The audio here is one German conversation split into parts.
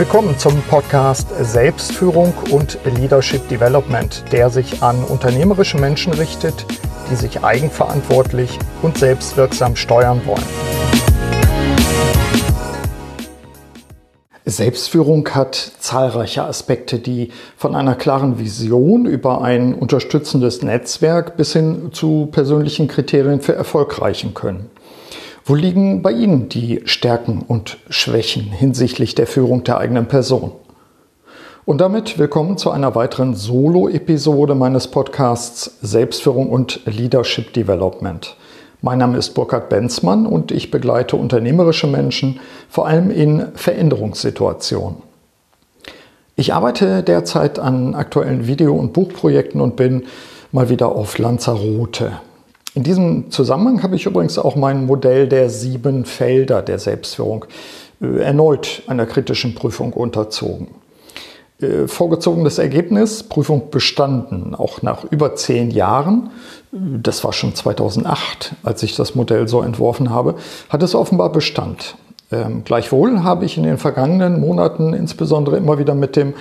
Willkommen zum Podcast Selbstführung und Leadership Development, der sich an unternehmerische Menschen richtet, die sich eigenverantwortlich und selbstwirksam steuern wollen. Selbstführung hat zahlreiche Aspekte, die von einer klaren Vision über ein unterstützendes Netzwerk bis hin zu persönlichen Kriterien für Erfolg reichen können. Wo liegen bei Ihnen die Stärken und Schwächen hinsichtlich der Führung der eigenen Person? Und damit willkommen zu einer weiteren Solo-Episode meines Podcasts Selbstführung und Leadership Development. Mein Name ist Burkhard Benzmann und ich begleite unternehmerische Menschen vor allem in Veränderungssituationen. Ich arbeite derzeit an aktuellen Video- und Buchprojekten und bin mal wieder auf Lanzarote. In diesem Zusammenhang habe ich übrigens auch mein Modell der sieben Felder der Selbstführung äh, erneut einer kritischen Prüfung unterzogen. Äh, vorgezogenes Ergebnis, Prüfung bestanden, auch nach über zehn Jahren. Das war schon 2008, als ich das Modell so entworfen habe, hat es offenbar Bestand. Ähm, gleichwohl habe ich in den vergangenen Monaten insbesondere immer wieder mit dem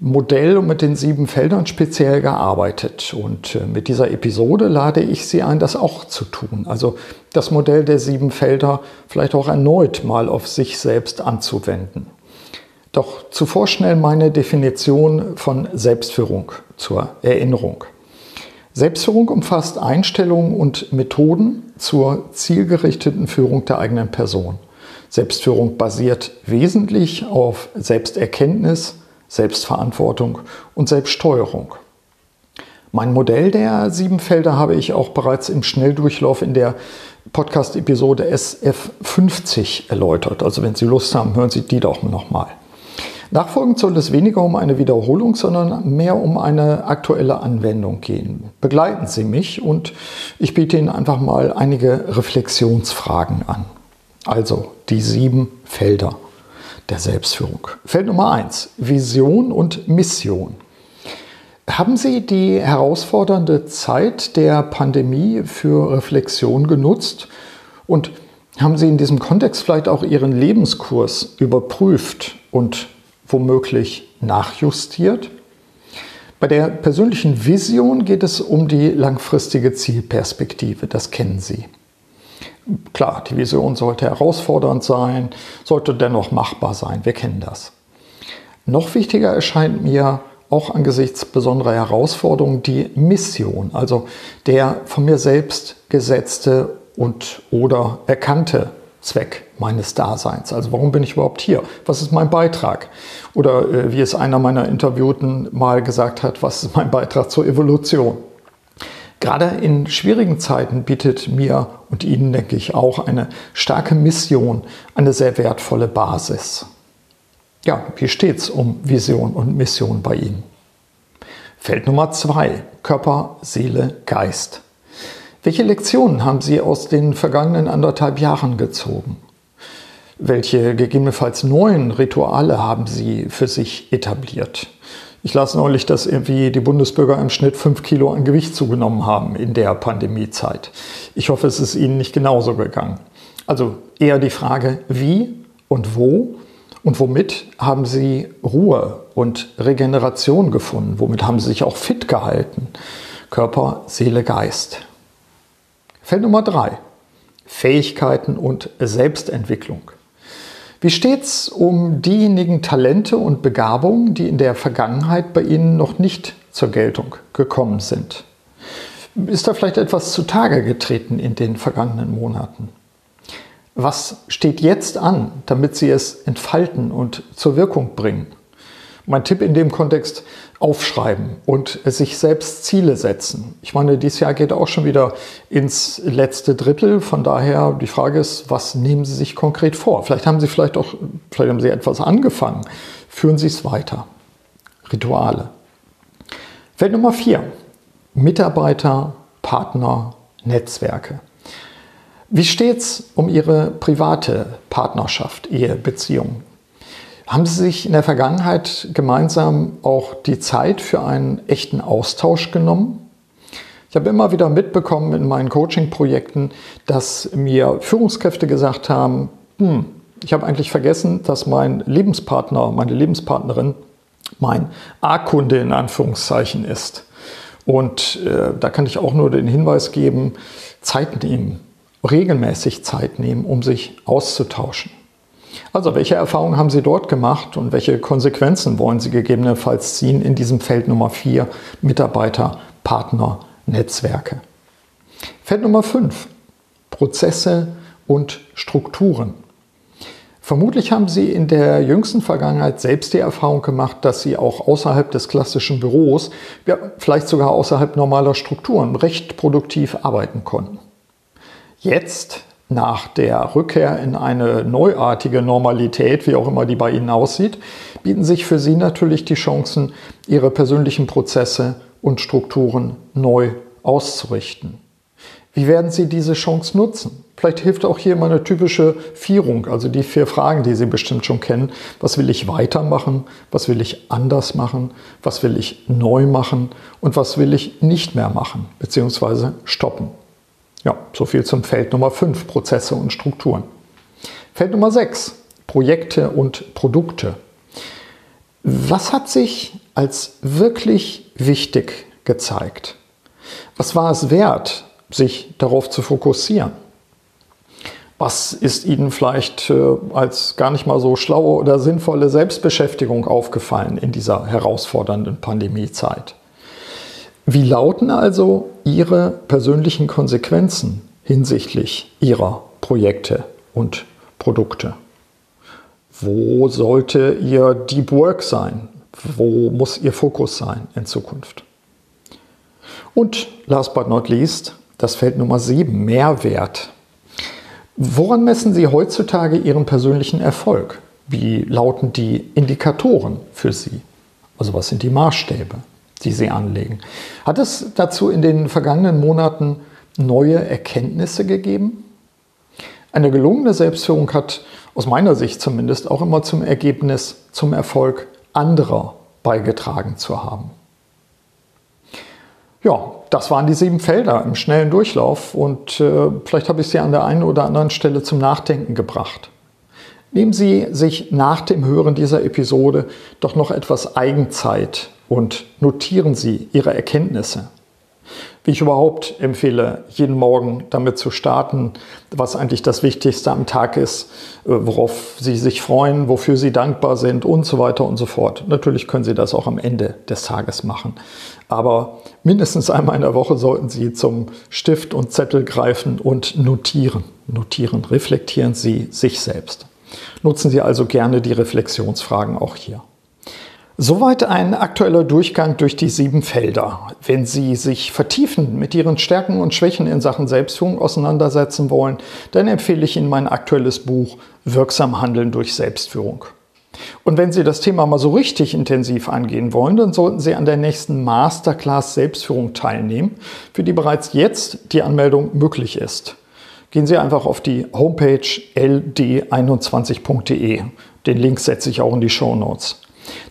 Modell und mit den sieben Feldern speziell gearbeitet. Und äh, mit dieser Episode lade ich Sie ein, das auch zu tun. Also das Modell der sieben Felder vielleicht auch erneut mal auf sich selbst anzuwenden. Doch zuvor schnell meine Definition von Selbstführung zur Erinnerung. Selbstführung umfasst Einstellungen und Methoden zur zielgerichteten Führung der eigenen Person. Selbstführung basiert wesentlich auf Selbsterkenntnis, Selbstverantwortung und Selbststeuerung. Mein Modell der sieben Felder habe ich auch bereits im Schnelldurchlauf in der Podcast-Episode SF50 erläutert. Also wenn Sie Lust haben, hören Sie die doch nochmal. Nachfolgend soll es weniger um eine Wiederholung, sondern mehr um eine aktuelle Anwendung gehen. Begleiten Sie mich und ich biete Ihnen einfach mal einige Reflexionsfragen an. Also die sieben Felder der Selbstführung. Feld Nummer eins: Vision und Mission. Haben Sie die herausfordernde Zeit der Pandemie für Reflexion genutzt und haben Sie in diesem Kontext vielleicht auch Ihren Lebenskurs überprüft und womöglich nachjustiert. Bei der persönlichen Vision geht es um die langfristige Zielperspektive, das kennen Sie. Klar, die Vision sollte herausfordernd sein, sollte dennoch machbar sein, wir kennen das. Noch wichtiger erscheint mir auch angesichts besonderer Herausforderungen die Mission, also der von mir selbst gesetzte und oder erkannte Zweck meines Daseins. Also warum bin ich überhaupt hier? Was ist mein Beitrag? Oder äh, wie es einer meiner Interviewten mal gesagt hat, was ist mein Beitrag zur Evolution? Gerade in schwierigen Zeiten bietet mir und Ihnen, denke ich, auch eine starke Mission eine sehr wertvolle Basis. Ja, wie steht es um Vision und Mission bei Ihnen? Feld Nummer zwei, Körper, Seele, Geist. Welche Lektionen haben Sie aus den vergangenen anderthalb Jahren gezogen? Welche gegebenenfalls neuen Rituale haben Sie für sich etabliert? Ich las neulich, dass irgendwie die Bundesbürger im Schnitt fünf Kilo an Gewicht zugenommen haben in der Pandemiezeit. Ich hoffe, es ist Ihnen nicht genauso gegangen. Also eher die Frage, wie und wo und womit haben Sie Ruhe und Regeneration gefunden? Womit haben Sie sich auch fit gehalten? Körper, Seele, Geist. Feld Nummer drei. Fähigkeiten und Selbstentwicklung. Wie steht's um diejenigen Talente und Begabungen, die in der Vergangenheit bei Ihnen noch nicht zur Geltung gekommen sind? Ist da vielleicht etwas zutage getreten in den vergangenen Monaten? Was steht jetzt an, damit Sie es entfalten und zur Wirkung bringen? Mein Tipp in dem Kontext, aufschreiben und sich selbst Ziele setzen. Ich meine, dieses Jahr geht auch schon wieder ins letzte Drittel. Von daher die Frage ist, was nehmen Sie sich konkret vor? Vielleicht haben Sie vielleicht auch, vielleicht haben Sie etwas angefangen. Führen Sie es weiter. Rituale. Feld Nummer vier. Mitarbeiter, Partner, Netzwerke. Wie steht's um Ihre private Partnerschaft, Ehebeziehung? Haben Sie sich in der Vergangenheit gemeinsam auch die Zeit für einen echten Austausch genommen? Ich habe immer wieder mitbekommen in meinen Coaching-Projekten, dass mir Führungskräfte gesagt haben, hm, Ich habe eigentlich vergessen, dass mein Lebenspartner, meine Lebenspartnerin, mein A-Kunde in Anführungszeichen ist. Und äh, da kann ich auch nur den Hinweis geben, Zeit nehmen, regelmäßig Zeit nehmen, um sich auszutauschen. Also welche Erfahrungen haben Sie dort gemacht und welche Konsequenzen wollen Sie gegebenenfalls ziehen in diesem Feld Nummer 4 Mitarbeiter, Partner, Netzwerke? Feld Nummer 5 Prozesse und Strukturen. Vermutlich haben Sie in der jüngsten Vergangenheit selbst die Erfahrung gemacht, dass Sie auch außerhalb des klassischen Büros, ja, vielleicht sogar außerhalb normaler Strukturen, recht produktiv arbeiten konnten. Jetzt, nach der Rückkehr in eine neuartige Normalität, wie auch immer die bei Ihnen aussieht, bieten sich für Sie natürlich die Chancen, Ihre persönlichen Prozesse und Strukturen neu auszurichten. Wie werden Sie diese Chance nutzen? Vielleicht hilft auch hier meine typische Vierung, also die vier Fragen, die Sie bestimmt schon kennen. Was will ich weitermachen? Was will ich anders machen? Was will ich neu machen? Und was will ich nicht mehr machen bzw. stoppen? Ja, so viel zum Feld Nummer 5, Prozesse und Strukturen. Feld Nummer 6, Projekte und Produkte. Was hat sich als wirklich wichtig gezeigt? Was war es wert, sich darauf zu fokussieren? Was ist Ihnen vielleicht äh, als gar nicht mal so schlaue oder sinnvolle Selbstbeschäftigung aufgefallen in dieser herausfordernden Pandemiezeit? Wie lauten also Ihre persönlichen Konsequenzen hinsichtlich Ihrer Projekte und Produkte? Wo sollte Ihr Deep Work sein? Wo muss Ihr Fokus sein in Zukunft? Und last but not least, das Feld Nummer 7, Mehrwert. Woran messen Sie heutzutage Ihren persönlichen Erfolg? Wie lauten die Indikatoren für Sie? Also was sind die Maßstäbe, die Sie anlegen? Hat es dazu in den vergangenen Monaten neue Erkenntnisse gegeben? Eine gelungene Selbstführung hat aus meiner Sicht zumindest auch immer zum Ergebnis, zum Erfolg anderer beigetragen zu haben. Ja, das waren die sieben Felder im schnellen Durchlauf und äh, vielleicht habe ich Sie an der einen oder anderen Stelle zum Nachdenken gebracht. Nehmen Sie sich nach dem Hören dieser Episode doch noch etwas Eigenzeit und notieren Sie Ihre Erkenntnisse wie ich überhaupt empfehle, jeden Morgen damit zu starten, was eigentlich das Wichtigste am Tag ist, äh, worauf Sie sich freuen, wofür Sie dankbar sind und so weiter und so fort. Natürlich können Sie das auch am Ende des Tages machen. Aber mindestens einmal in der Woche sollten Sie zum Stift und Zettel greifen und notieren. Notieren, reflektieren Sie sich selbst. Nutzen Sie also gerne die Reflexionsfragen auch hier. Soweit ein aktueller Durchgang durch die sieben Felder. Wenn Sie sich vertiefend mit Ihren Stärken und Schwächen in Sachen Selbstführung auseinandersetzen wollen, dann empfehle ich Ihnen mein aktuelles Buch Wirksam Handeln durch Selbstführung. Und wenn Sie das Thema mal so richtig intensiv angehen wollen, dann sollten Sie an der nächsten Masterclass Selbstführung teilnehmen, für die bereits jetzt die Anmeldung möglich ist. Gehen Sie einfach auf die Homepage ld21.de. Den Link setze ich auch in die Show Notes.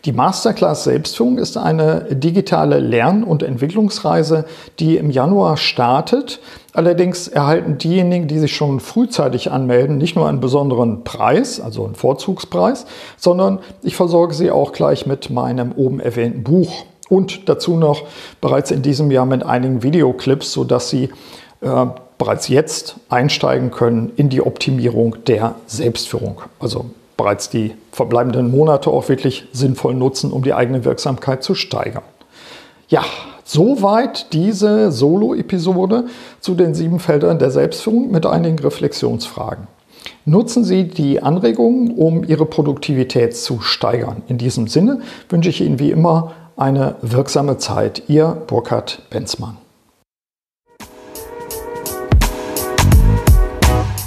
Die Masterclass Selbstführung ist eine digitale Lern- und Entwicklungsreise, die im Januar startet. Allerdings erhalten diejenigen, die sich schon frühzeitig anmelden, nicht nur einen besonderen Preis, also einen Vorzugspreis, sondern ich versorge sie auch gleich mit meinem oben erwähnten Buch und dazu noch bereits in diesem Jahr mit einigen Videoclips, sodass sie äh, bereits jetzt einsteigen können in die Optimierung der Selbstführung. Also bereits die verbleibenden Monate auch wirklich sinnvoll nutzen, um die eigene Wirksamkeit zu steigern. Ja, soweit diese Solo-Episode zu den sieben Feldern der Selbstführung mit einigen Reflexionsfragen. Nutzen Sie die Anregungen, um Ihre Produktivität zu steigern. In diesem Sinne wünsche ich Ihnen wie immer eine wirksame Zeit. Ihr Burkhard Benzmann.